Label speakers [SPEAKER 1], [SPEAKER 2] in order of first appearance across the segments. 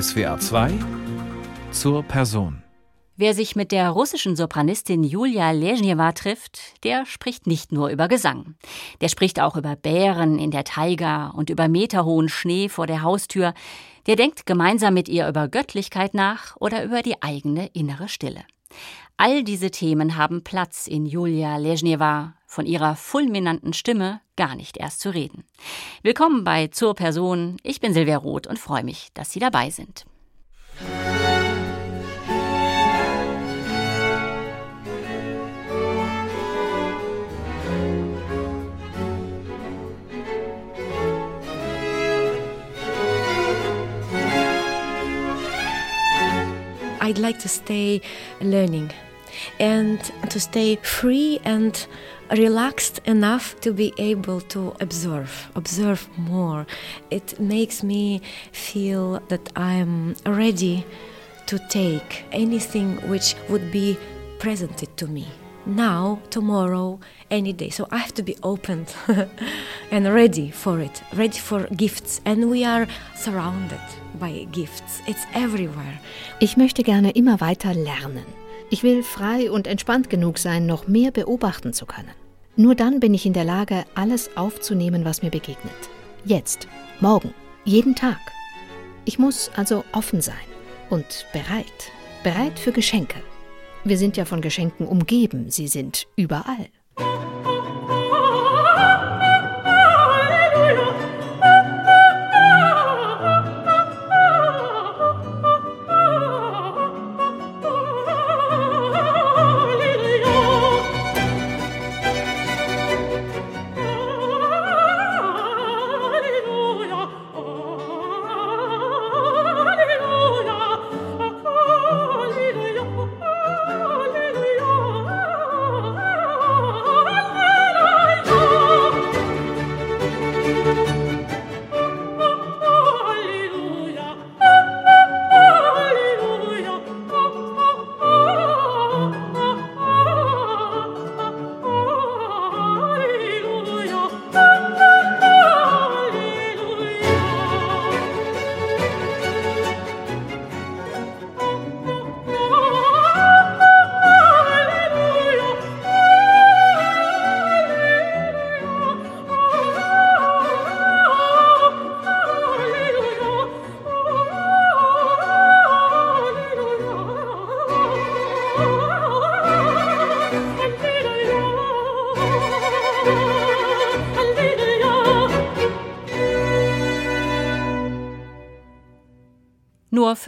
[SPEAKER 1] SWA 2 zur Person.
[SPEAKER 2] Wer sich mit der russischen Sopranistin Julia Lezhneva trifft, der spricht nicht nur über Gesang. Der spricht auch über Bären in der Taiga und über meterhohen Schnee vor der Haustür. Der denkt gemeinsam mit ihr über Göttlichkeit nach oder über die eigene innere Stille. All diese Themen haben Platz in Julia Lezhneva, von ihrer fulminanten Stimme gar nicht erst zu reden. Willkommen bei Zur Person. Ich bin Silvia Roth und freue mich, dass Sie dabei sind.
[SPEAKER 3] I'd like to stay learning and to stay free and relaxed enough to be able to observe, observe more. It makes me feel that I'm ready to take anything which would be presented to me now, tomorrow, any day. So I have to be open and ready for it, ready for gifts. And we are surrounded by gifts. It's everywhere.
[SPEAKER 4] Ich möchte gerne immer weiter lernen. Ich will frei und entspannt genug sein, noch mehr beobachten zu können. Nur dann bin ich in der Lage, alles aufzunehmen, was mir begegnet. Jetzt, morgen, jeden Tag. Ich muss also offen sein und bereit, bereit für Geschenke. Wir sind ja von Geschenken umgeben, sie sind überall.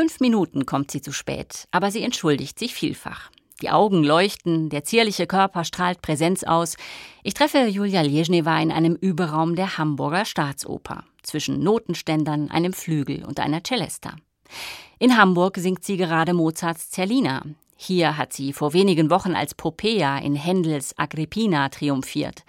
[SPEAKER 2] Fünf Minuten kommt sie zu spät, aber sie entschuldigt sich vielfach. Die Augen leuchten, der zierliche Körper strahlt Präsenz aus. Ich treffe Julia Lezhneva in einem Überraum der Hamburger Staatsoper, zwischen Notenständern, einem Flügel und einer Celesta. In Hamburg singt sie gerade Mozarts Zerlina. Hier hat sie vor wenigen Wochen als Popea in Händels Agrippina triumphiert.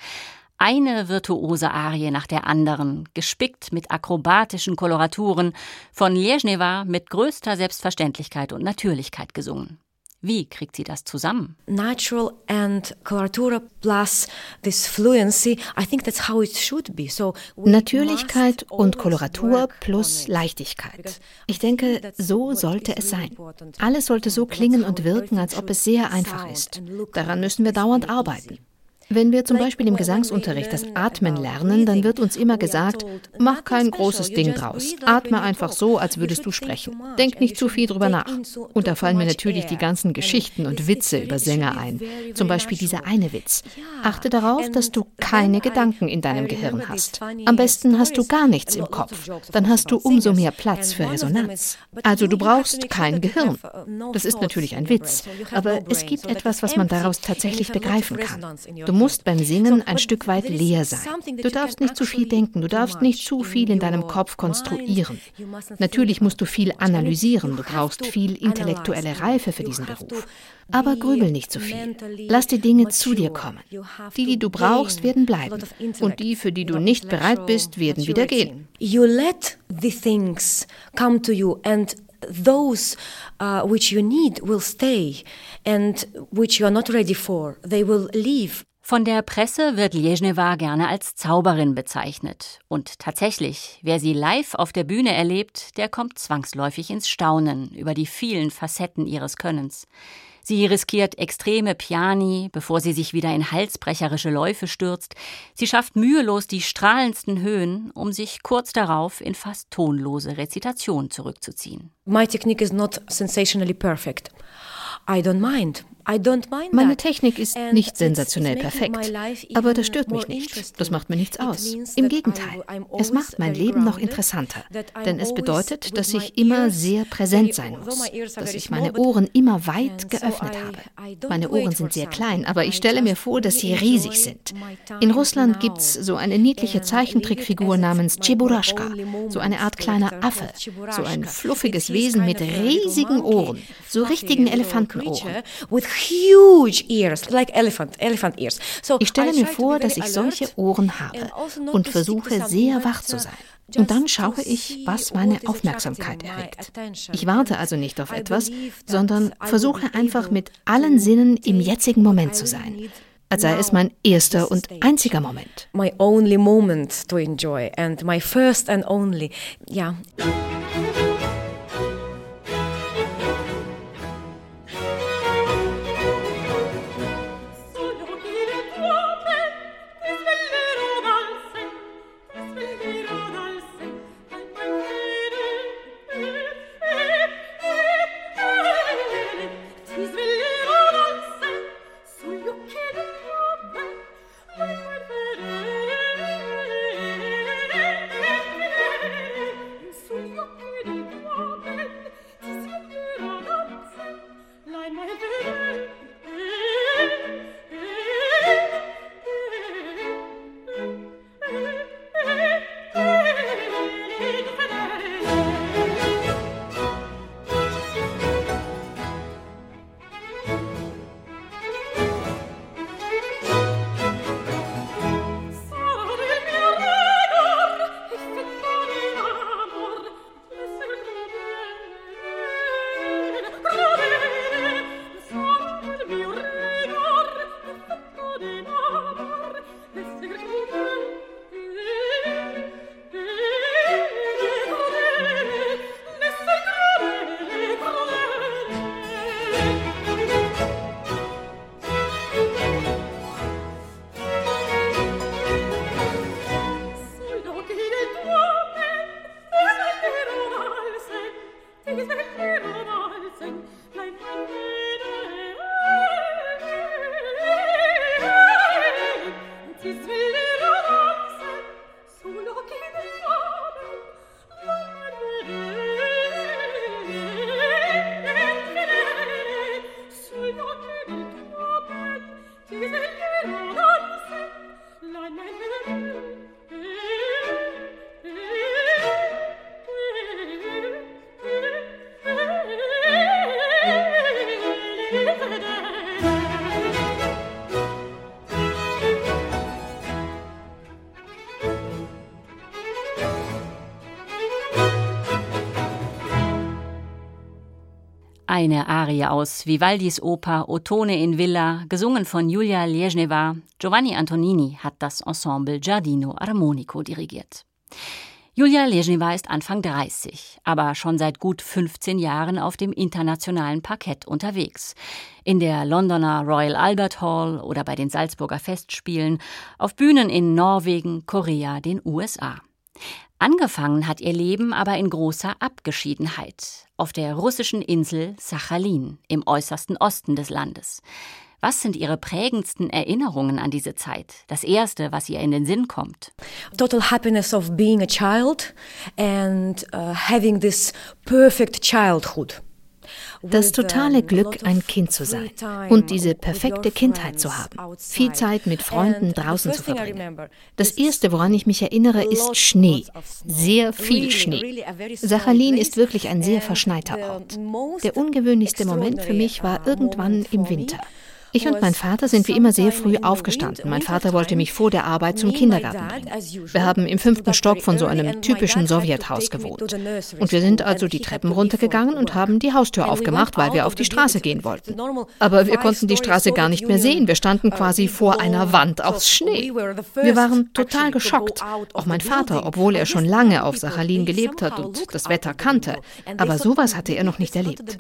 [SPEAKER 2] Eine virtuose Arie nach der anderen, gespickt mit akrobatischen Koloraturen, von Lezhneva mit größter Selbstverständlichkeit und Natürlichkeit gesungen. Wie kriegt sie das zusammen?
[SPEAKER 3] Natural and coloratura plus this fluency, I think that's how it should be. So
[SPEAKER 4] Natürlichkeit und Koloratur plus Leichtigkeit. Ich denke, so sollte es sein. Alles sollte so klingen und wirken, als ob es sehr einfach ist. Daran müssen wir dauernd arbeiten. Wenn wir zum Beispiel im Gesangsunterricht das Atmen lernen, dann wird uns immer gesagt, mach kein großes Ding draus. Atme einfach so, als würdest du sprechen. Denk nicht zu viel drüber nach. Und da fallen mir natürlich die ganzen Geschichten und Witze über Sänger ein. Zum Beispiel dieser eine Witz. Achte darauf, dass du keine Gedanken in deinem Gehirn hast. Am besten hast du gar nichts im Kopf. Dann hast du umso mehr Platz für Resonanz. Also du brauchst kein Gehirn. Das ist natürlich ein Witz, aber es gibt etwas, was man daraus tatsächlich begreifen kann. Du musst beim Singen ein Stück weit leer sein. Du darfst nicht zu viel denken, du darfst nicht zu viel in deinem Kopf konstruieren. Natürlich musst du viel analysieren, du brauchst viel intellektuelle Reife für diesen Beruf. Aber grübel nicht zu viel. Lass die Dinge zu dir kommen. Die, die du brauchst, werden bleiben. Und die, für die du nicht bereit bist, werden wieder gehen.
[SPEAKER 3] You let the things come to you and those uh, which you need will stay and which you are not ready for, they will leave.
[SPEAKER 2] Von der Presse wird Lježneva gerne als Zauberin bezeichnet. Und tatsächlich, wer sie live auf der Bühne erlebt, der kommt zwangsläufig ins Staunen über die vielen Facetten ihres Könnens. Sie riskiert extreme Piani, bevor sie sich wieder in halsbrecherische Läufe stürzt. Sie schafft mühelos die strahlendsten Höhen, um sich kurz darauf in fast tonlose Rezitation zurückzuziehen.
[SPEAKER 3] My technique is not sensationally perfect. I don't mind.
[SPEAKER 4] Meine Technik ist nicht sensationell perfekt, aber das stört mich nicht. Das macht mir nichts aus. Im Gegenteil, es macht mein Leben noch interessanter, denn es bedeutet, dass ich immer sehr präsent sein muss, dass ich meine Ohren immer weit geöffnet habe. Meine Ohren sind sehr klein, aber ich stelle mir vor, dass sie riesig sind. In Russland gibt es so eine niedliche Zeichentrickfigur namens Cheburashka, so eine Art kleiner Affe, so ein fluffiges Wesen mit riesigen Ohren, so richtigen Elefantenohren
[SPEAKER 3] huge ears, like elephant, elephant ears.
[SPEAKER 4] So ich stelle mir vor, dass ich solche Ohren habe also und versuche sehr wach zu sein. Und dann schaue ich, was meine Aufmerksamkeit erregt. Ich warte also nicht auf etwas, sondern versuche einfach mit allen Sinnen im jetzigen Moment zu sein als sei es mein erster und einziger Moment.
[SPEAKER 3] My only moment to enjoy and my first and only. Ja. Yeah.
[SPEAKER 2] Eine Arie aus Vivaldis Oper Ottone in Villa, gesungen von Julia Lježneva. Giovanni Antonini hat das Ensemble Giardino Armonico dirigiert. Julia Lježneva ist Anfang 30, aber schon seit gut 15 Jahren auf dem internationalen Parkett unterwegs. In der Londoner Royal Albert Hall oder bei den Salzburger Festspielen, auf Bühnen in Norwegen, Korea, den USA. Angefangen hat ihr Leben aber in großer Abgeschiedenheit auf der russischen Insel Sachalin im äußersten Osten des Landes. Was sind Ihre prägendsten Erinnerungen an diese Zeit? Das erste, was ihr in den Sinn kommt?
[SPEAKER 3] Total happiness of being a child and uh, having this perfect childhood
[SPEAKER 4] das totale Glück, ein Kind zu sein und diese perfekte Kindheit zu haben, viel Zeit mit Freunden draußen zu verbringen. Das Erste, woran ich mich erinnere, ist Schnee, sehr viel Schnee. Sachalin ist wirklich ein sehr verschneiter Ort. Der ungewöhnlichste Moment für mich war irgendwann im Winter. Ich und mein Vater sind wie immer sehr früh aufgestanden. Mein Vater wollte mich vor der Arbeit zum Kindergarten bringen. Wir haben im fünften Stock von so einem typischen Sowjethaus gewohnt. Und wir sind also die Treppen runtergegangen und haben die Haustür aufgemacht, weil wir auf die Straße gehen wollten. Aber wir konnten die Straße gar nicht mehr sehen. Wir standen quasi vor einer Wand aus Schnee. Wir waren total geschockt. Auch mein Vater, obwohl er schon lange auf Sachalin gelebt hat und das Wetter kannte. Aber sowas hatte er noch nicht erlebt.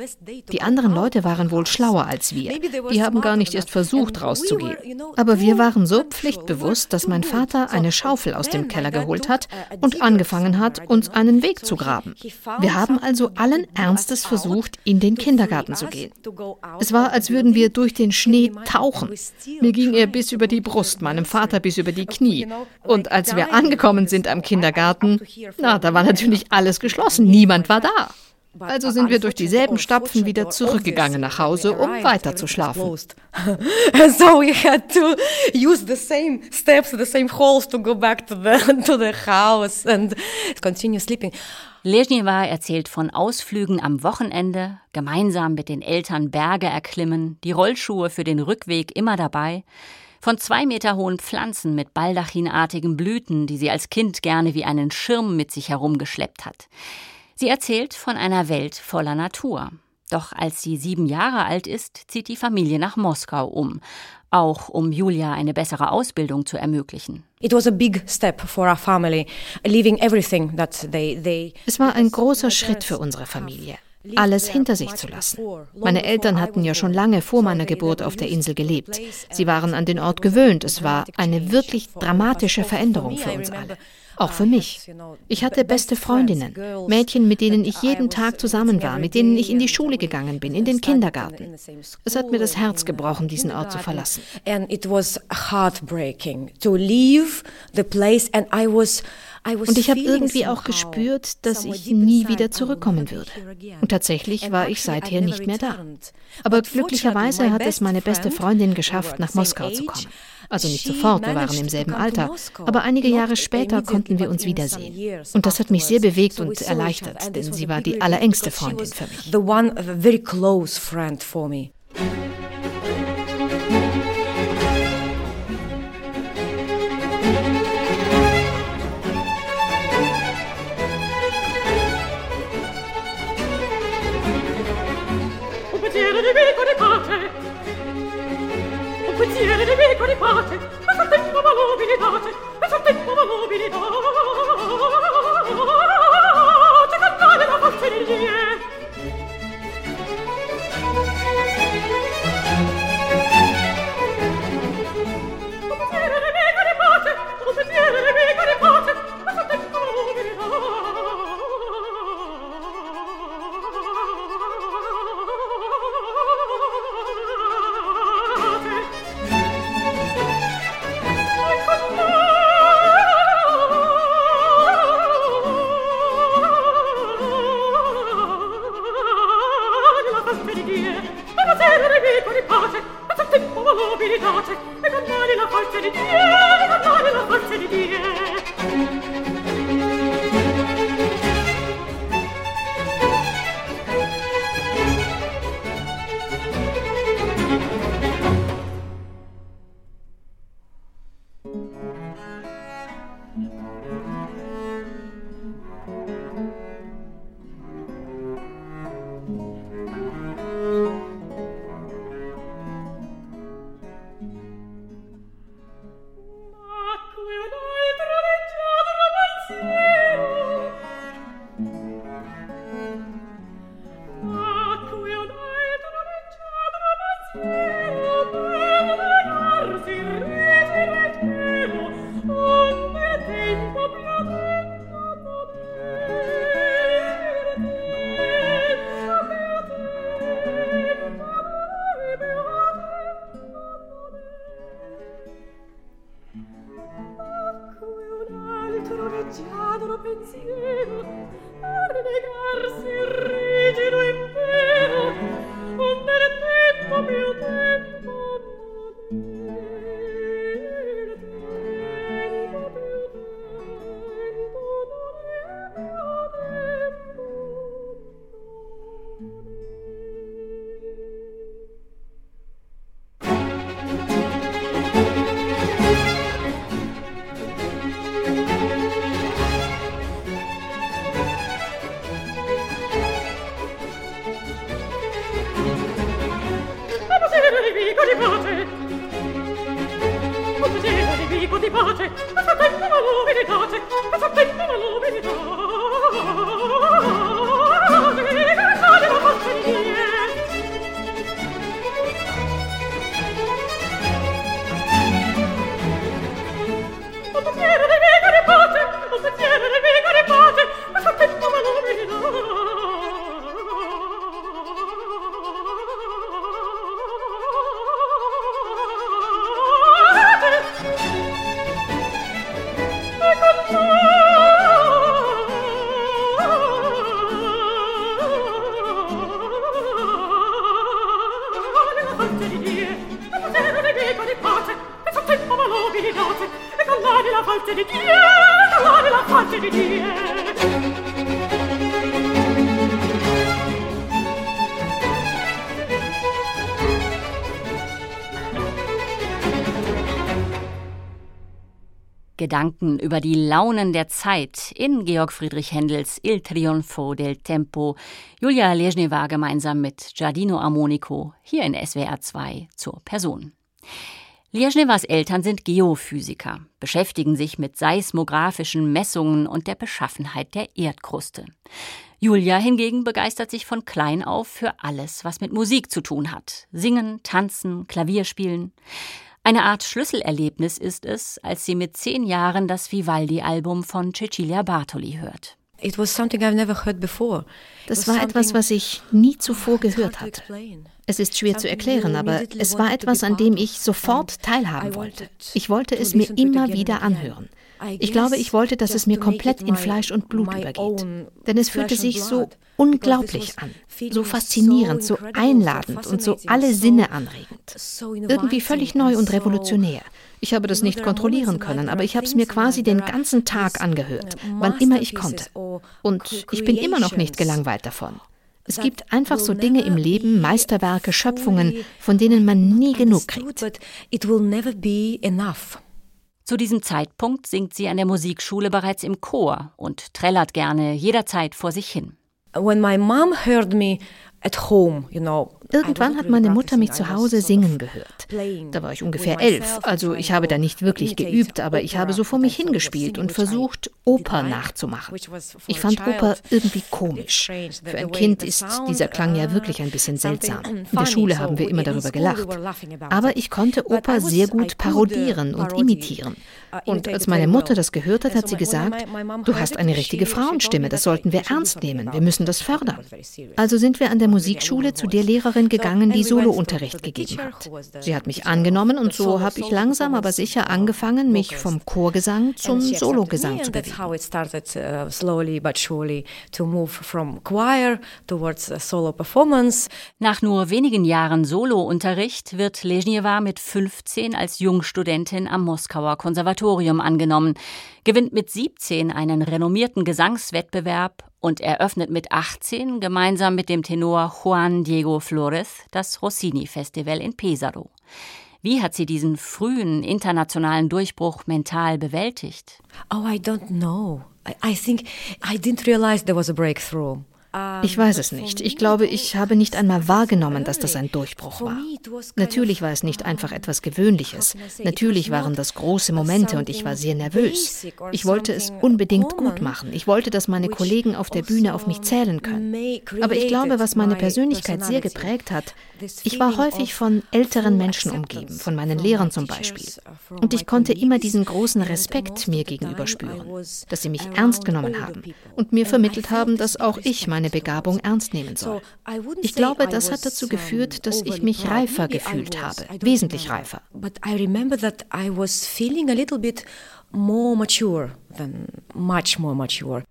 [SPEAKER 4] Die anderen Leute waren wohl schlauer als wir. Die haben gar nicht erst versucht, rauszugehen. Aber wir waren so pflichtbewusst, dass mein Vater eine Schaufel aus dem Keller geholt hat und angefangen hat, uns einen Weg zu graben. Wir haben also allen Ernstes versucht, in den Kindergarten zu gehen. Es war, als würden wir durch den Schnee tauchen. Mir ging er bis über die Brust, meinem Vater bis über die Knie. Und als wir angekommen sind am Kindergarten, na, da war natürlich alles geschlossen. Niemand war da. Also sind wir durch dieselben Stapfen wieder zurückgegangen nach Hause, um weiter zu schlafen. so we had to use the same steps, the same holes to go back to the, to the house and
[SPEAKER 2] continue sleeping. Lezhneva erzählt von Ausflügen am Wochenende, gemeinsam mit den Eltern Berge erklimmen, die Rollschuhe für den Rückweg immer dabei, von zwei Meter hohen Pflanzen mit baldachinartigen Blüten, die sie als Kind gerne wie einen Schirm mit sich herumgeschleppt hat. Sie erzählt von einer Welt voller Natur. Doch als sie sieben Jahre alt ist, zieht die Familie nach Moskau um, auch um Julia eine bessere Ausbildung zu ermöglichen. Es
[SPEAKER 4] war ein großer Schritt für unsere Familie alles hinter sich zu lassen. Meine Eltern hatten ja schon lange vor meiner Geburt auf der Insel gelebt. Sie waren an den Ort gewöhnt. Es war eine wirklich dramatische Veränderung für uns alle. Auch für mich. Ich hatte beste Freundinnen, Mädchen, mit denen ich jeden Tag zusammen war, mit denen ich in die Schule gegangen bin, in den Kindergarten. Es hat mir das Herz gebrochen, diesen Ort zu verlassen. Und ich habe irgendwie auch gespürt, dass ich nie wieder zurückkommen würde. Und tatsächlich war ich seither nicht mehr da. Aber glücklicherweise hat es meine beste Freundin geschafft, nach Moskau zu kommen. Also nicht sofort, wir waren im selben Alter, aber einige Jahre später konnten wir uns wiedersehen. Und das hat mich sehr bewegt und erleichtert, denn sie war die allerengste Freundin für mich.
[SPEAKER 2] Gedanken über die Launen der Zeit in Georg Friedrich Händels Il Trionfo del Tempo. Julia Ležneva gemeinsam mit Giardino Armonico hier in SWR 2 zur Person. Ležnevas Eltern sind Geophysiker, beschäftigen sich mit seismografischen Messungen und der Beschaffenheit der Erdkruste. Julia hingegen begeistert sich von klein auf für alles, was mit Musik zu tun hat. Singen, tanzen, Klavierspielen. Eine Art Schlüsselerlebnis ist es, als sie mit zehn Jahren das Vivaldi-Album von Cecilia Bartoli hört.
[SPEAKER 4] Das war etwas, was ich nie zuvor gehört hatte. Es ist schwer zu erklären, aber es war etwas, an dem ich sofort teilhaben wollte. Ich wollte es mir immer wieder anhören. Ich glaube, ich wollte, dass es mir komplett in Fleisch und Blut übergeht. Denn es fühlte sich so unglaublich an, so faszinierend, so einladend und so alle Sinne anregend. Irgendwie völlig neu und revolutionär. Ich habe das nicht kontrollieren können, aber ich habe es mir quasi den ganzen Tag angehört, wann immer ich konnte. Und ich bin immer noch nicht gelangweilt davon. Es gibt einfach so Dinge im Leben, Meisterwerke, Schöpfungen, von denen man nie genug kriegt.
[SPEAKER 2] Zu diesem Zeitpunkt singt sie an der Musikschule bereits im Chor und trällert gerne jederzeit vor sich hin.
[SPEAKER 3] When my mom heard me at home, you know,
[SPEAKER 4] Irgendwann hat meine Mutter mich zu Hause singen gehört. Da war ich ungefähr elf, also ich habe da nicht wirklich geübt, aber ich habe so vor mich hingespielt und versucht, Oper nachzumachen. Ich fand Oper irgendwie komisch. Für ein Kind ist dieser Klang ja wirklich ein bisschen seltsam. In der Schule haben wir immer darüber gelacht. Aber ich konnte Oper sehr gut parodieren und imitieren. Und als meine Mutter das gehört hat, hat sie gesagt, du hast eine richtige Frauenstimme, das sollten wir ernst nehmen, wir müssen das fördern. Also sind wir an der Musikschule zu der Lehrerin gegangen, die Solounterricht gegeben hat. Sie hat mich angenommen und so habe ich langsam aber sicher angefangen, mich vom Chorgesang zum Sologesang zu bewegen.
[SPEAKER 2] Nach nur wenigen Jahren Solounterricht wird Ležněva mit 15 als Jungstudentin am Moskauer Konservatorium angenommen, gewinnt mit 17 einen renommierten Gesangswettbewerb und eröffnet mit 18 gemeinsam mit dem Tenor Juan Diego Flores das Rossini-Festival in Pesaro. Wie hat sie diesen frühen internationalen Durchbruch mental bewältigt?
[SPEAKER 3] Oh, I don't know. I, think I didn't realize there was a breakthrough.
[SPEAKER 4] Ich weiß es nicht. Ich glaube, ich habe nicht einmal wahrgenommen, dass das ein Durchbruch war. Natürlich war es nicht einfach etwas Gewöhnliches. Natürlich waren das große Momente und ich war sehr nervös. Ich wollte es unbedingt gut machen. Ich wollte, dass meine Kollegen auf der Bühne auf mich zählen können. Aber ich glaube, was meine Persönlichkeit sehr geprägt hat, ich war häufig von älteren Menschen umgeben, von meinen Lehrern zum Beispiel. Und ich konnte immer diesen großen Respekt mir gegenüber spüren, dass sie mich ernst genommen haben und mir vermittelt haben, dass auch ich meine Begabung ernst nehmen soll. Ich glaube, das hat dazu geführt, dass ich mich reifer gefühlt habe, wesentlich reifer.
[SPEAKER 3] But I remember that I was feeling a little bit more mature than much more mature.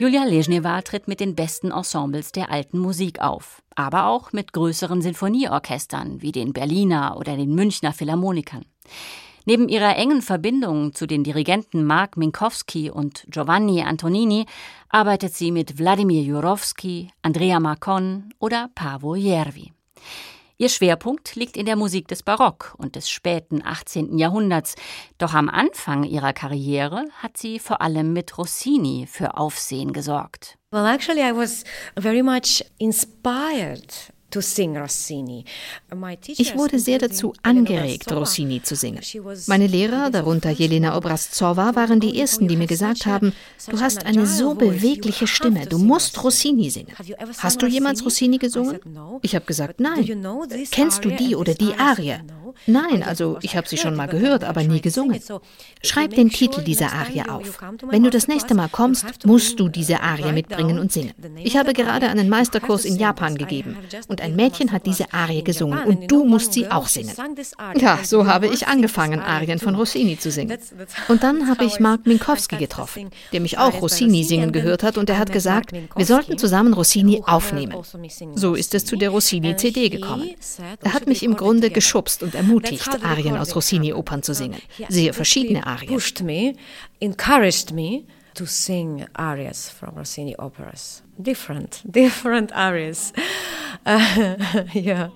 [SPEAKER 2] Julia Lezhneva tritt mit den besten Ensembles der alten Musik auf, aber auch mit größeren Sinfonieorchestern wie den Berliner oder den Münchner Philharmonikern. Neben ihrer engen Verbindung zu den Dirigenten Mark Minkowski und Giovanni Antonini arbeitet sie mit Wladimir Jurowski, Andrea Marcon oder Pavo Jervi. Ihr Schwerpunkt liegt in der Musik des Barock und des späten 18. Jahrhunderts, doch am Anfang ihrer Karriere hat sie vor allem mit Rossini für Aufsehen gesorgt.
[SPEAKER 3] Well, actually I was very much inspired
[SPEAKER 4] ich wurde sehr dazu angeregt, Rossini zu singen. Meine Lehrer, darunter Jelena Obraztsova, waren die ersten, die mir gesagt haben, du hast eine so bewegliche Stimme, du musst Rossini singen. Hast du jemals Rossini gesungen? Ich habe gesagt, nein. Kennst du die oder die Arie? Nein, also ich habe sie schon mal gehört, aber nie gesungen. Schreib den Titel dieser Arie auf. Wenn du das nächste Mal kommst, musst du diese Arie mitbringen und singen. Ich habe gerade einen Meisterkurs in Japan gegeben und ein Mädchen hat diese Arie gesungen und du musst sie auch singen. Ja, so habe ich angefangen, Arien von Rossini zu singen. Und dann habe ich Mark Minkowski getroffen, der mich auch Rossini singen gehört hat und er hat gesagt, wir sollten zusammen Rossini aufnehmen. So ist es zu der Rossini-CD gekommen. Er hat mich im Grunde geschubst und ermutigt, Arien aus Rossini-Opern zu singen. Sehr verschiedene Arien.
[SPEAKER 3] To sing arias from Rossini operas. Different, different arias. Yeah.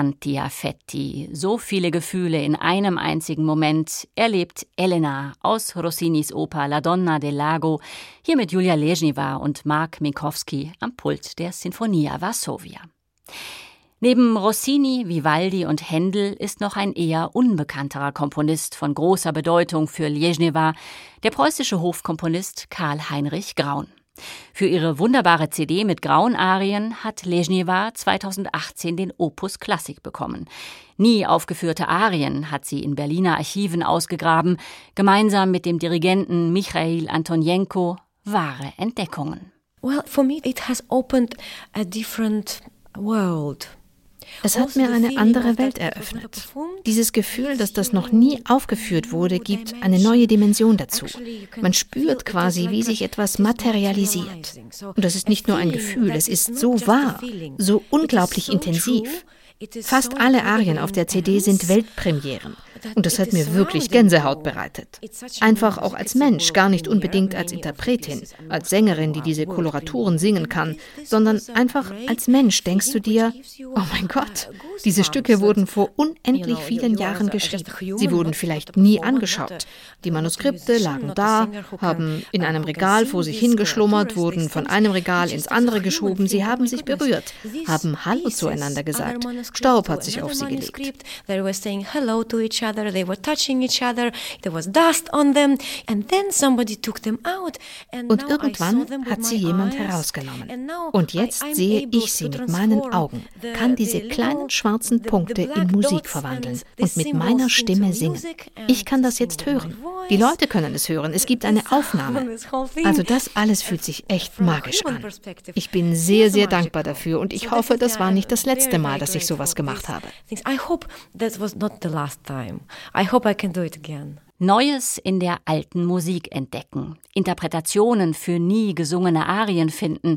[SPEAKER 2] Tanti Affetti, so viele Gefühle in einem einzigen Moment, erlebt Elena aus Rossinis Oper La Donna del Lago, hier mit Julia Lezhneva und Mark Minkowski am Pult der Sinfonia Varsovia. Neben Rossini, Vivaldi und Händel ist noch ein eher unbekannterer Komponist von großer Bedeutung für Lezhneva, der preußische Hofkomponist Karl Heinrich Graun. Für ihre wunderbare CD mit grauen Arien hat Lezhneva 2018 den Opus Klassik bekommen. Nie aufgeführte Arien hat sie in Berliner Archiven ausgegraben, gemeinsam mit dem Dirigenten Michail Antonenko wahre Entdeckungen.
[SPEAKER 3] Well, for me it has opened a different world.
[SPEAKER 4] Es hat mir eine andere Welt eröffnet. Dieses Gefühl, dass das noch nie aufgeführt wurde, gibt eine neue Dimension dazu. Man spürt quasi, wie sich etwas materialisiert. Und das ist nicht nur ein Gefühl, es ist so wahr, so unglaublich intensiv. Fast alle Arien auf der CD sind Weltpremieren. Und das hat mir wirklich Gänsehaut bereitet. Einfach auch als Mensch, gar nicht unbedingt als Interpretin, als Sängerin, die diese Koloraturen singen kann, sondern einfach als Mensch. Denkst du dir, oh mein Gott, Diese Stücke wurden vor unendlich vielen Jahren geschrieben. Sie wurden vielleicht nie angeschaut. Die Manuskripte lagen da, haben in einem Regal vor sich hingeschlummert, wurden von einem Regal ins andere geschoben. Sie haben sich berührt, haben Hallo zueinander gesagt. Staub hat sich auf sie gelegt. Und irgendwann hat sie jemand herausgenommen. Und jetzt sehe ich sie mit meinen Augen, kann diese kleinen schwarzen Punkte in Musik verwandeln und mit meiner Stimme singen. Ich kann das jetzt hören. Die Leute können es hören. Es gibt eine Aufnahme. Also das alles fühlt sich echt magisch an. Ich bin sehr, sehr dankbar dafür und ich hoffe, das war nicht das letzte Mal, dass ich sowas gemacht habe. I hope that was not the last time.
[SPEAKER 2] I hope I can do it again. Neues in der alten Musik entdecken, Interpretationen für nie gesungene Arien finden,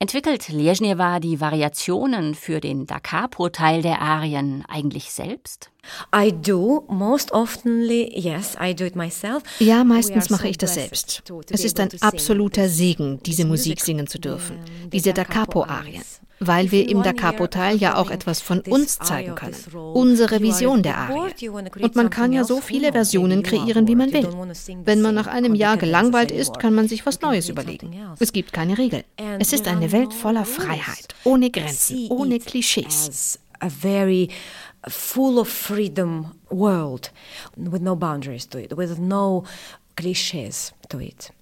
[SPEAKER 2] entwickelt Lezhnewa die Variationen für den Da Capo-Teil der Arien eigentlich selbst?
[SPEAKER 3] I do most oftenly, yes, I do it myself.
[SPEAKER 4] Ja, meistens mache ich das selbst. Es ist ein absoluter Segen, diese Musik singen zu dürfen, diese Da Capo-Arien weil wir im Da Capo-Teil ja auch etwas von uns zeigen können, unsere Vision der Arie. Und man kann ja so viele Versionen kreieren, wie man will. Wenn man nach einem Jahr gelangweilt ist, kann man sich was Neues überlegen. Es gibt keine Regeln. Es ist eine Welt voller Freiheit, ohne Grenzen, ohne Klischees.
[SPEAKER 3] A very full of freedom world with no boundaries to it, with no cliches to it.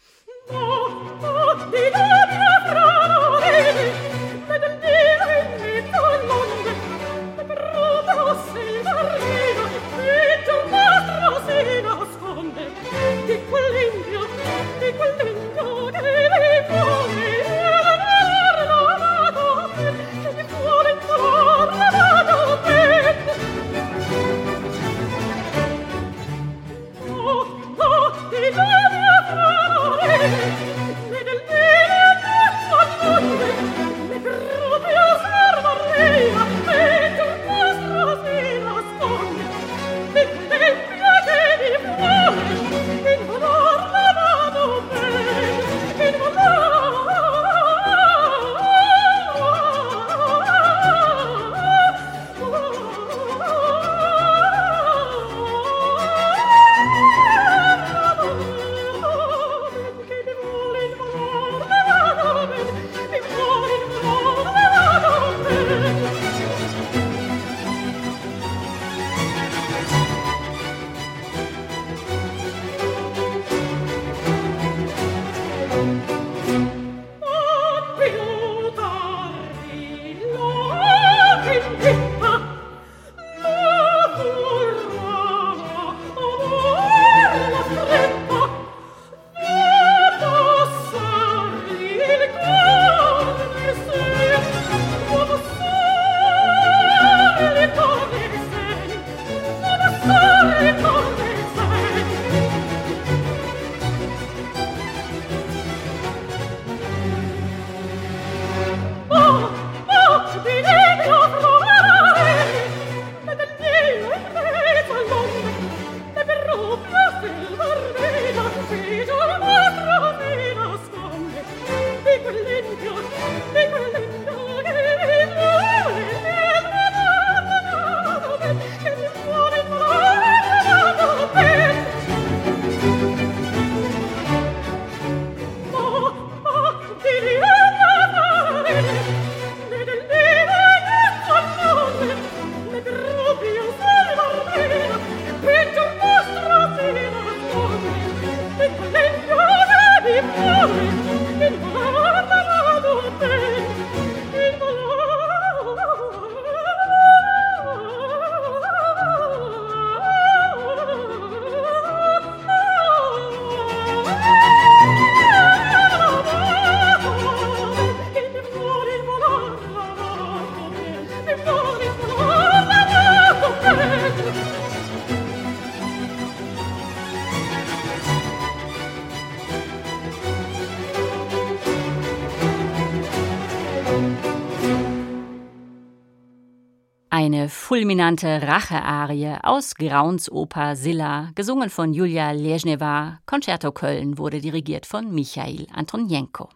[SPEAKER 2] Fulminante Rachearie aus Grauns Oper Silla, gesungen von Julia Lezhneva. Concerto Köln wurde dirigiert von Michail Antonienko.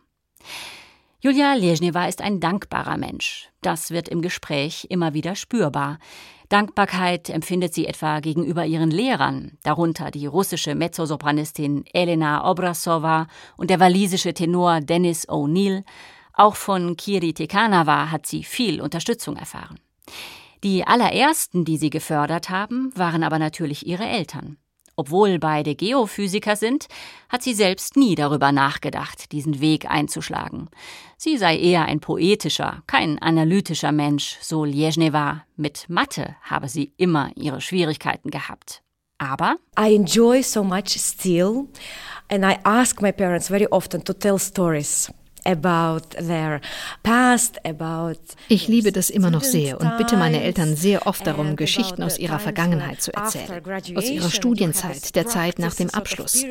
[SPEAKER 2] Julia Lezhneva ist ein dankbarer Mensch. Das wird im Gespräch immer wieder spürbar. Dankbarkeit empfindet sie etwa gegenüber ihren Lehrern, darunter die russische Mezzosopranistin Elena Obrasova und der walisische Tenor Dennis O'Neill. Auch von Kiri Tekanava hat sie viel Unterstützung erfahren. Die allerersten, die sie gefördert haben, waren aber natürlich ihre Eltern. Obwohl beide Geophysiker sind, hat sie selbst nie darüber nachgedacht, diesen Weg einzuschlagen. Sie sei eher ein poetischer, kein analytischer Mensch, so Lezhneva. Mit Mathe habe sie immer ihre Schwierigkeiten gehabt. Aber
[SPEAKER 3] I enjoy so much still and I ask my parents very often to tell stories.
[SPEAKER 4] Ich liebe das immer noch sehr und bitte meine Eltern sehr oft darum, Geschichten aus ihrer Vergangenheit zu erzählen, aus ihrer Studienzeit, der Zeit nach dem Abschluss.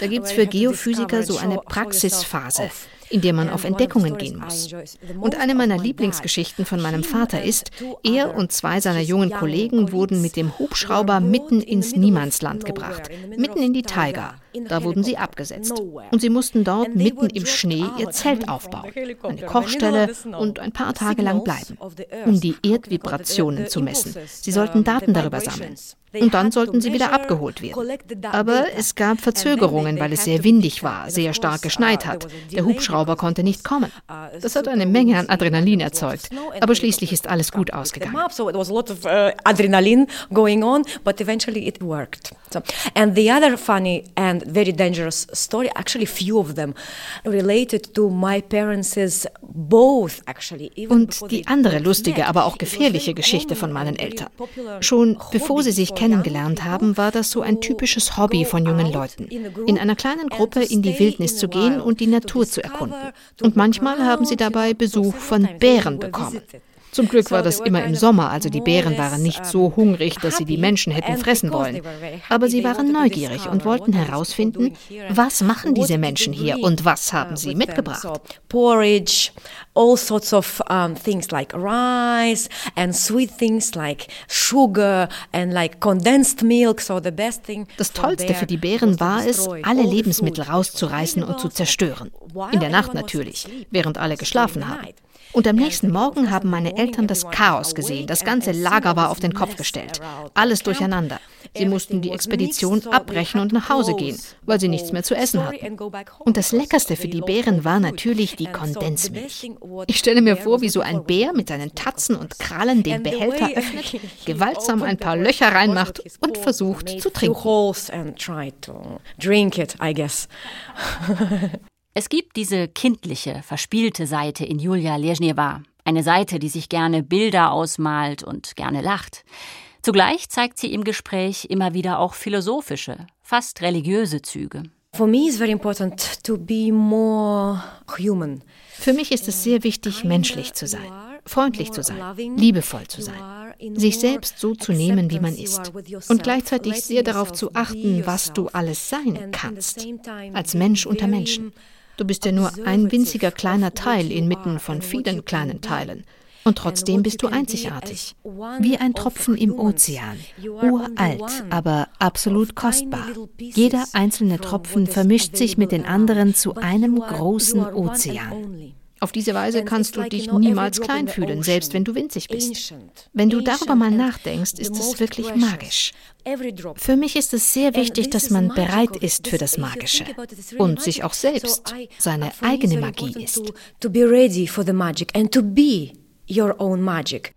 [SPEAKER 4] Da gibt es für Geophysiker so eine Praxisphase, in der man auf Entdeckungen gehen muss. Und eine meiner Lieblingsgeschichten von meinem Vater ist, er und zwei seiner jungen Kollegen wurden mit dem Hubschrauber mitten ins Niemandsland gebracht, mitten in die Taiga. Da wurden sie abgesetzt. Und sie mussten dort mitten im Schnee ihr Zelt aufbauen, eine Kochstelle und ein paar Tage lang bleiben, um die Erdvibrationen zu messen. Sie sollten Daten darüber sammeln und dann sollten sie wieder abgeholt werden. Aber es gab Verzögerungen, weil es sehr windig war, sehr stark geschneit hat. Der Hubschrauber konnte nicht kommen. Das hat eine Menge an Adrenalin erzeugt, aber schließlich ist alles gut ausgegangen.
[SPEAKER 3] Adrenalin going on, but eventually it worked. So, and the other funny and very dangerous story, actually few of them, related to my parents' both actually.
[SPEAKER 4] Und die andere lustige, aber auch gefährliche Geschichte von meinen Eltern. Schon bevor sie sich kennengelernt haben, war das so ein typisches Hobby von jungen Leuten, in einer kleinen Gruppe in die Wildnis zu gehen und die Natur zu erkunden. Und manchmal haben sie dabei Besuch von Bären bekommen. Zum Glück war das immer im Sommer, also die Bären waren nicht so hungrig, dass sie die Menschen hätten fressen wollen. Aber sie waren neugierig und wollten herausfinden, was machen diese Menschen hier und was haben sie mitgebracht.
[SPEAKER 3] Porridge, all sorts of things like rice and sweet things like sugar and like condensed milk. So the best thing.
[SPEAKER 4] Das Tollste für die Bären war es, alle Lebensmittel rauszureißen und zu zerstören. In der Nacht natürlich, während alle geschlafen haben. Und am nächsten Morgen haben meine Eltern das Chaos gesehen. Das ganze Lager war auf den Kopf gestellt. Alles durcheinander. Sie mussten die Expedition abbrechen und nach Hause gehen, weil sie nichts mehr zu essen hatten. Und das Leckerste für die Bären war natürlich die Kondensmilch. Ich stelle mir vor, wie so ein Bär mit seinen Tatzen und Krallen den Behälter öffnet, gewaltsam ein paar Löcher reinmacht und versucht zu trinken.
[SPEAKER 2] Es gibt diese kindliche, verspielte Seite in Julia Lezhneva, eine Seite, die sich gerne Bilder ausmalt und gerne lacht. Zugleich zeigt sie im Gespräch immer wieder auch philosophische, fast religiöse Züge.
[SPEAKER 3] For me it's very important to be more human.
[SPEAKER 4] Für mich ist es sehr wichtig, menschlich zu sein, freundlich zu sein, liebevoll zu sein, sich selbst so zu nehmen, wie man ist und gleichzeitig sehr darauf zu achten, was du alles sein kannst, als Mensch unter Menschen. Du bist ja nur ein winziger kleiner Teil inmitten von vielen kleinen Teilen. Und trotzdem bist du einzigartig. Wie ein Tropfen im Ozean. Uralt, aber absolut kostbar. Jeder einzelne Tropfen vermischt sich mit den anderen zu einem großen Ozean. Auf diese Weise kannst du dich niemals klein fühlen, selbst wenn du winzig bist. Wenn du darüber mal nachdenkst, ist es wirklich magisch. Für mich ist es sehr wichtig, dass man bereit ist für das Magische und sich auch selbst seine eigene Magie ist.
[SPEAKER 3] To be ready for the magic and to be your own magic.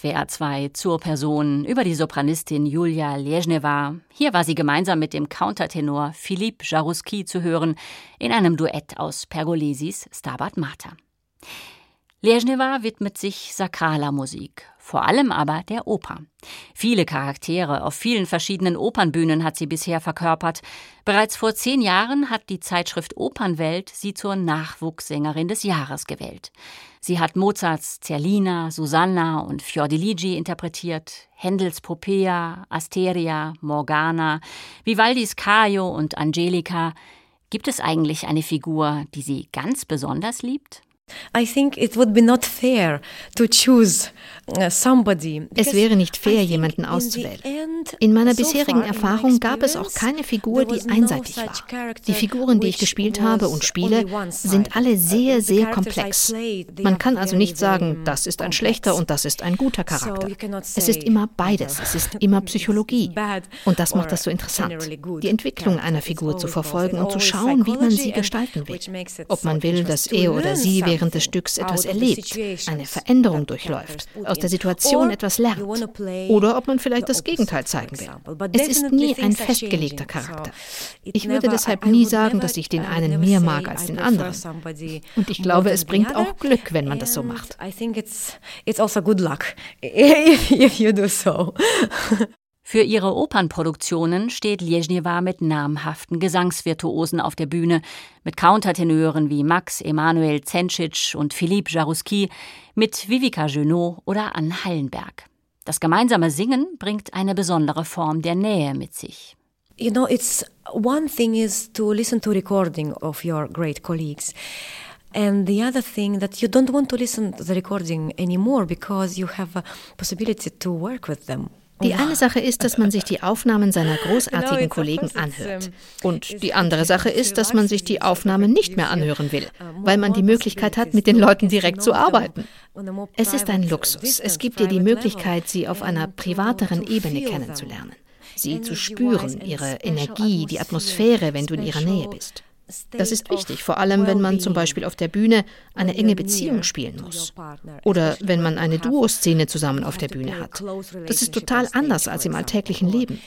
[SPEAKER 2] SWR 2 zur Person über die Sopranistin Julia Lezhneva. Hier war sie gemeinsam mit dem Countertenor Philippe Jarouski zu hören in einem Duett aus Pergolesis Stabat Mater. Lezhneva widmet sich sakraler Musik, vor allem aber der Oper. Viele Charaktere auf vielen verschiedenen Opernbühnen hat sie bisher verkörpert. Bereits vor zehn Jahren hat die Zeitschrift Opernwelt sie zur Nachwuchssängerin des Jahres gewählt. Sie hat Mozarts Zerlina, Susanna und Fiordiligi interpretiert, Händels Popea, Asteria, Morgana, Vivaldis Caio und Angelica. Gibt es eigentlich eine Figur, die sie ganz besonders liebt?
[SPEAKER 3] I think it would be not fair to choose somebody.
[SPEAKER 4] Es wäre nicht fair, jemanden auszuwählen. In meiner bisherigen Erfahrung gab es auch keine Figur, die einseitig war. Die Figuren, die ich gespielt habe und spiele, sind alle sehr, sehr komplex. Man kann also nicht sagen, das ist ein schlechter und das ist ein guter Charakter. Es ist immer beides. Es ist immer Psychologie. Und das macht das so interessant. Die Entwicklung einer Figur zu verfolgen und zu schauen, wie man sie gestalten will. Ob man will, dass er oder sie während während des Stücks etwas erlebt, eine Veränderung durchläuft, aus der Situation etwas lernt. Oder ob man vielleicht das Gegenteil zeigen will. Es ist nie ein festgelegter Charakter. Ich würde deshalb nie sagen, dass ich den einen mehr mag als den anderen. Und ich glaube, es bringt auch Glück, wenn man das so macht.
[SPEAKER 3] It's also good luck if you do so.
[SPEAKER 2] Für ihre Opernproduktionen steht Lježněva mit namhaften Gesangsvirtuosen auf der Bühne, mit Countertenören wie Max Emanuel Zenčić und Philippe Jarouski, mit Vivica Junot oder Anne Hallenberg. Das gemeinsame Singen bringt eine besondere Form der Nähe mit sich.
[SPEAKER 3] You know, it's one thing is to listen to recording of your great colleagues. And the other thing that you don't want to listen to the recording anymore because you have a possibility to work with them
[SPEAKER 4] die eine Sache ist, dass man sich die Aufnahmen seiner großartigen Kollegen anhört. Und die andere Sache ist, dass man sich die Aufnahmen nicht mehr anhören will, weil man die Möglichkeit hat, mit den Leuten direkt zu arbeiten. Es ist ein Luxus. Es gibt dir die Möglichkeit, sie auf einer privateren Ebene kennenzulernen, sie zu spüren, ihre Energie, die Atmosphäre, wenn du in ihrer Nähe bist. Das ist wichtig, vor allem wenn man zum Beispiel auf der Bühne eine enge Beziehung spielen muss. Oder wenn man eine Duoszene zusammen auf der Bühne hat. Das ist total anders als im alltäglichen Leben.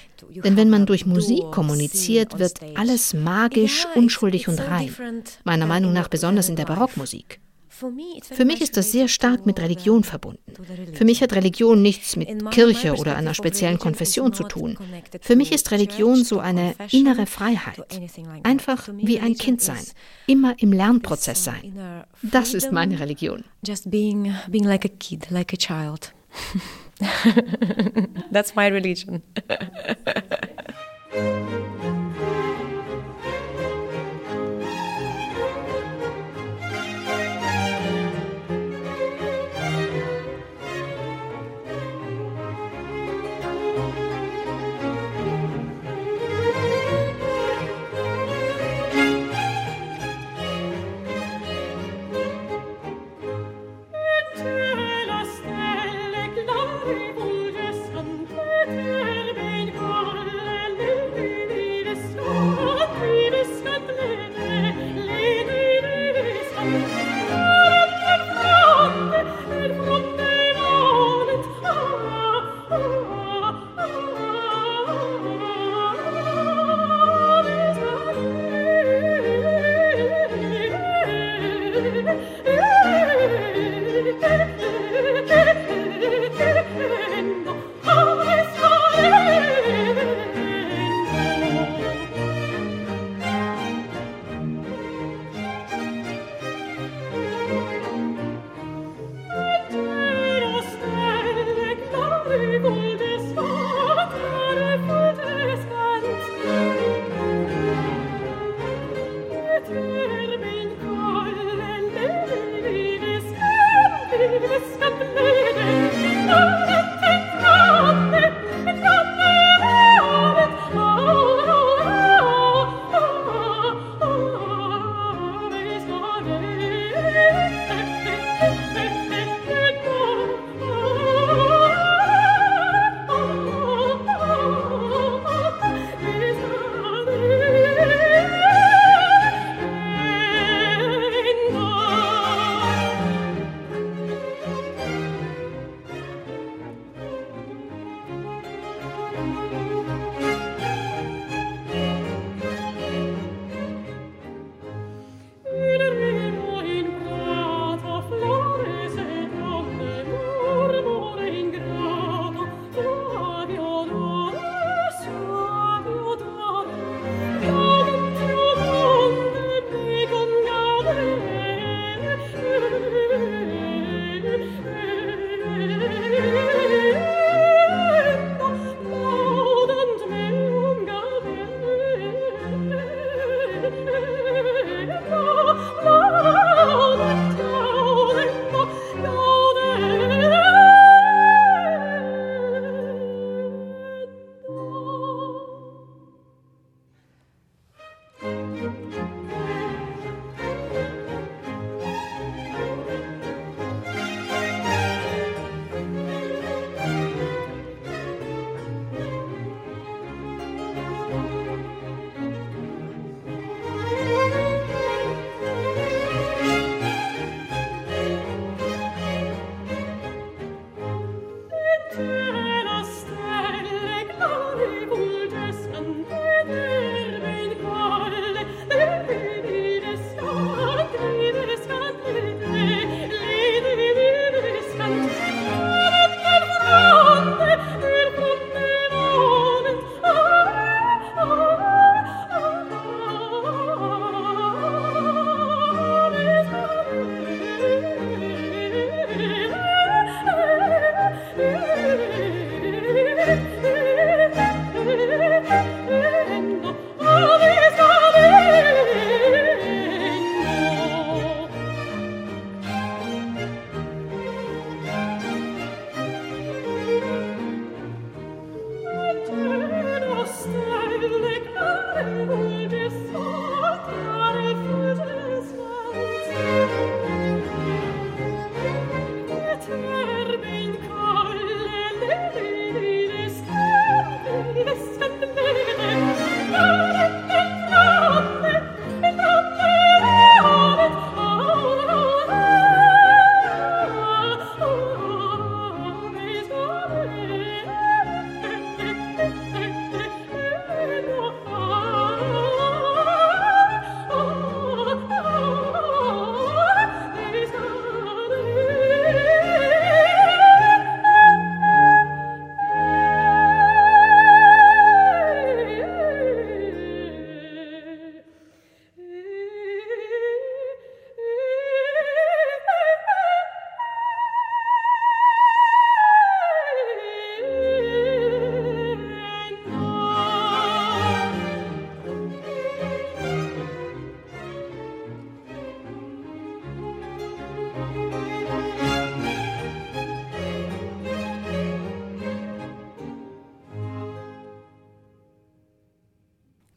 [SPEAKER 4] Denn wenn man durch Musik kommuniziert, wird alles magisch, unschuldig und rein. Meiner Meinung nach besonders in der Barockmusik. Für mich ist das sehr stark mit Religion verbunden. Für mich hat Religion nichts mit Kirche oder einer speziellen Konfession zu tun. Für mich ist Religion so eine innere Freiheit. Einfach wie ein Kind sein, immer im Lernprozess sein. Das ist meine Religion.
[SPEAKER 3] Just being, being like a kid, like a child. That's my religion.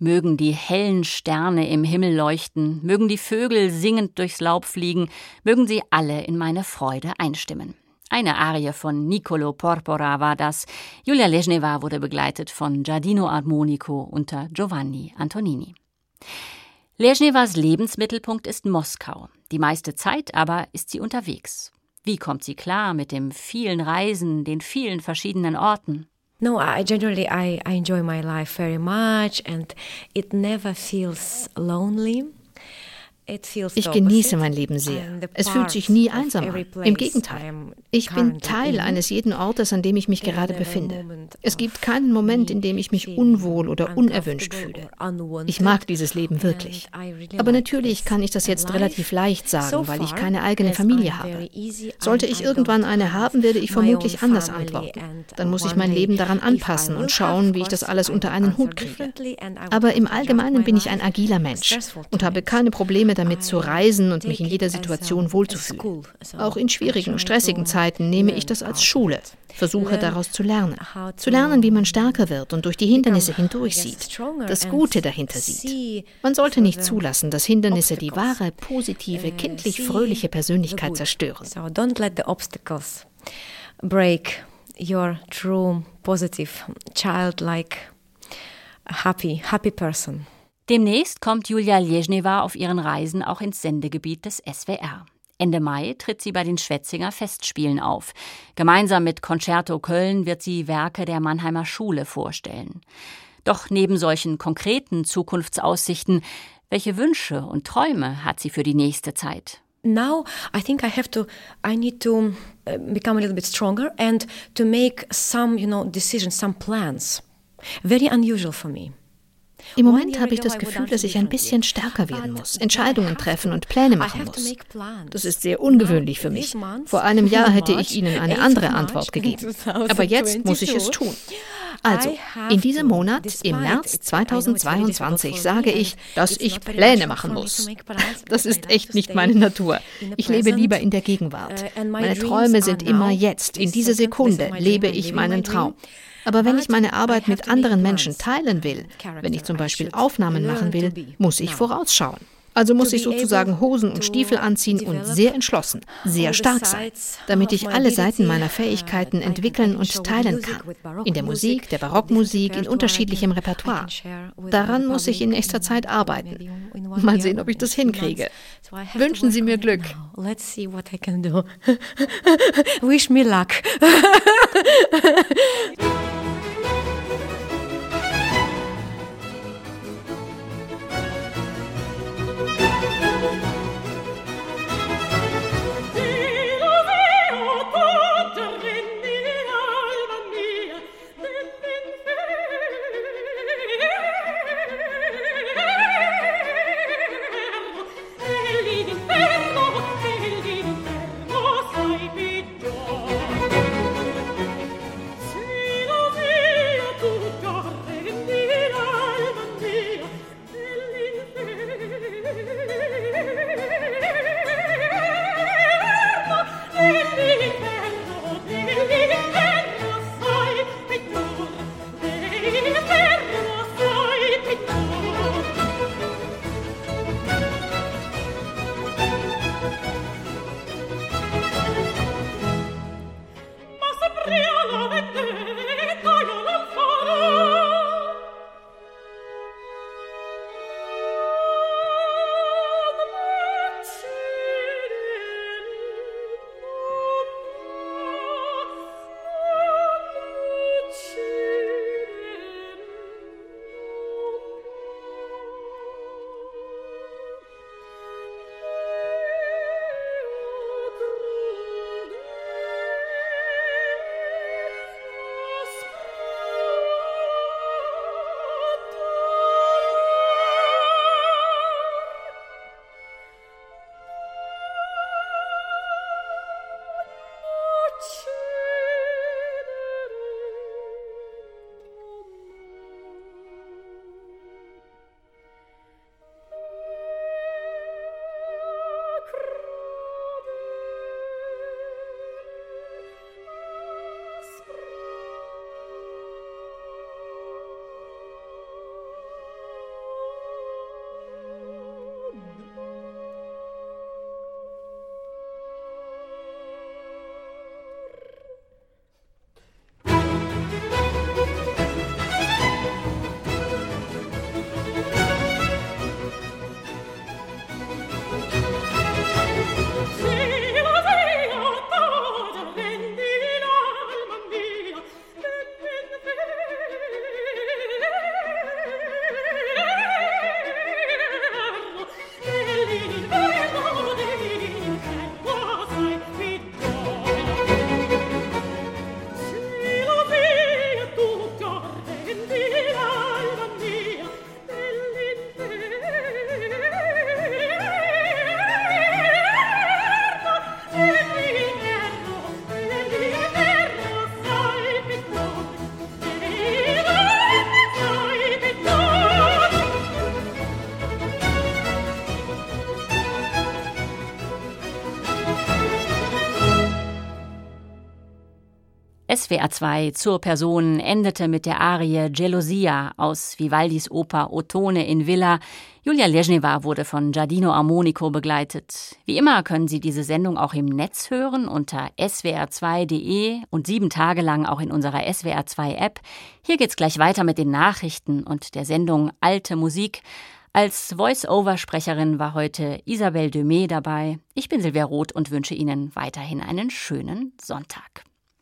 [SPEAKER 2] Mögen die hellen Sterne im Himmel leuchten, mögen die Vögel singend durchs Laub fliegen, mögen sie alle in meine Freude einstimmen. Eine Arie von Niccolo Porpora war das. Julia Ležneva wurde begleitet von Giardino Armonico unter Giovanni Antonini. Ležnevas Lebensmittelpunkt ist Moskau. Die meiste Zeit aber ist sie unterwegs. Wie kommt sie klar mit dem vielen Reisen, den vielen verschiedenen Orten?
[SPEAKER 3] No, I generally I, I enjoy my life very much and it never feels lonely.
[SPEAKER 4] Ich genieße mein Leben sehr. Es fühlt sich nie einsam an. Im Gegenteil. Ich bin Teil eines jeden Ortes, an dem ich mich gerade befinde. Es gibt keinen Moment, in dem ich mich unwohl oder unerwünscht fühle. Ich mag dieses Leben wirklich. Aber natürlich kann ich das jetzt relativ leicht sagen, weil ich keine eigene Familie habe. Sollte ich irgendwann eine haben, werde ich vermutlich anders antworten. Dann muss ich mein Leben daran anpassen und schauen, wie ich das alles unter einen Hut kriege. Aber im Allgemeinen bin ich ein agiler Mensch und habe keine Probleme damit zu reisen und mich in jeder Situation wohlzufühlen. Auch in schwierigen, stressigen Zeiten nehme ich das als Schule, versuche daraus zu lernen. Zu lernen, wie man stärker wird und durch die Hindernisse hindurch sieht, das Gute dahinter sieht. Man sollte nicht zulassen, dass Hindernisse die wahre, positive, kindlich fröhliche Persönlichkeit zerstören.
[SPEAKER 3] So don't let the obstacles break your true, positive, childlike, happy, happy person.
[SPEAKER 2] Demnächst kommt Julia Lježneva auf ihren Reisen auch ins Sendegebiet des SWR. Ende Mai tritt sie bei den Schwetzinger Festspielen auf. Gemeinsam mit Concerto Köln wird sie Werke der Mannheimer Schule vorstellen. Doch neben solchen konkreten Zukunftsaussichten, welche Wünsche und Träume hat sie für die nächste Zeit?
[SPEAKER 3] Now I think I have to I need to uh, become a little bit stronger and to make some, you know, decisions, some plans. Very unusual for me.
[SPEAKER 4] Im Moment habe ich das Gefühl, dass ich ein bisschen stärker werden muss, Entscheidungen treffen und Pläne machen muss. Das ist sehr ungewöhnlich für mich. Vor einem Jahr hätte ich Ihnen eine andere Antwort gegeben. Aber jetzt muss ich es tun. Also, in diesem Monat, im März 2022, sage ich, dass ich Pläne machen muss. Das ist echt nicht meine Natur. Ich lebe lieber in der Gegenwart. Meine Träume sind immer jetzt. In dieser Sekunde lebe ich meinen Traum. Aber wenn ich meine Arbeit mit anderen Menschen teilen will, wenn ich zum Beispiel Aufnahmen machen will, muss ich vorausschauen. Also muss ich sozusagen Hosen und Stiefel anziehen und sehr entschlossen, sehr stark sein, damit ich alle Seiten meiner Fähigkeiten entwickeln und teilen kann. In der Musik, der Barockmusik, in unterschiedlichem Repertoire. Daran muss ich in nächster Zeit arbeiten. Mal sehen, ob ich das hinkriege. Wünschen Sie mir Glück.
[SPEAKER 3] Let's see what I can do. Wish me luck.
[SPEAKER 2] SWR 2 zur Person endete mit der Arie Gelosia aus Vivaldis Oper Ottone in Villa. Julia Lezhneva wurde von Giardino Armonico begleitet. Wie immer können Sie diese Sendung auch im Netz hören unter swr2.de und sieben Tage lang auch in unserer SWR 2 App. Hier geht's gleich weiter mit den Nachrichten und der Sendung Alte Musik. Als Voice-Over-Sprecherin war heute Isabelle Demey dabei. Ich bin Silvia Roth und wünsche Ihnen weiterhin einen schönen Sonntag.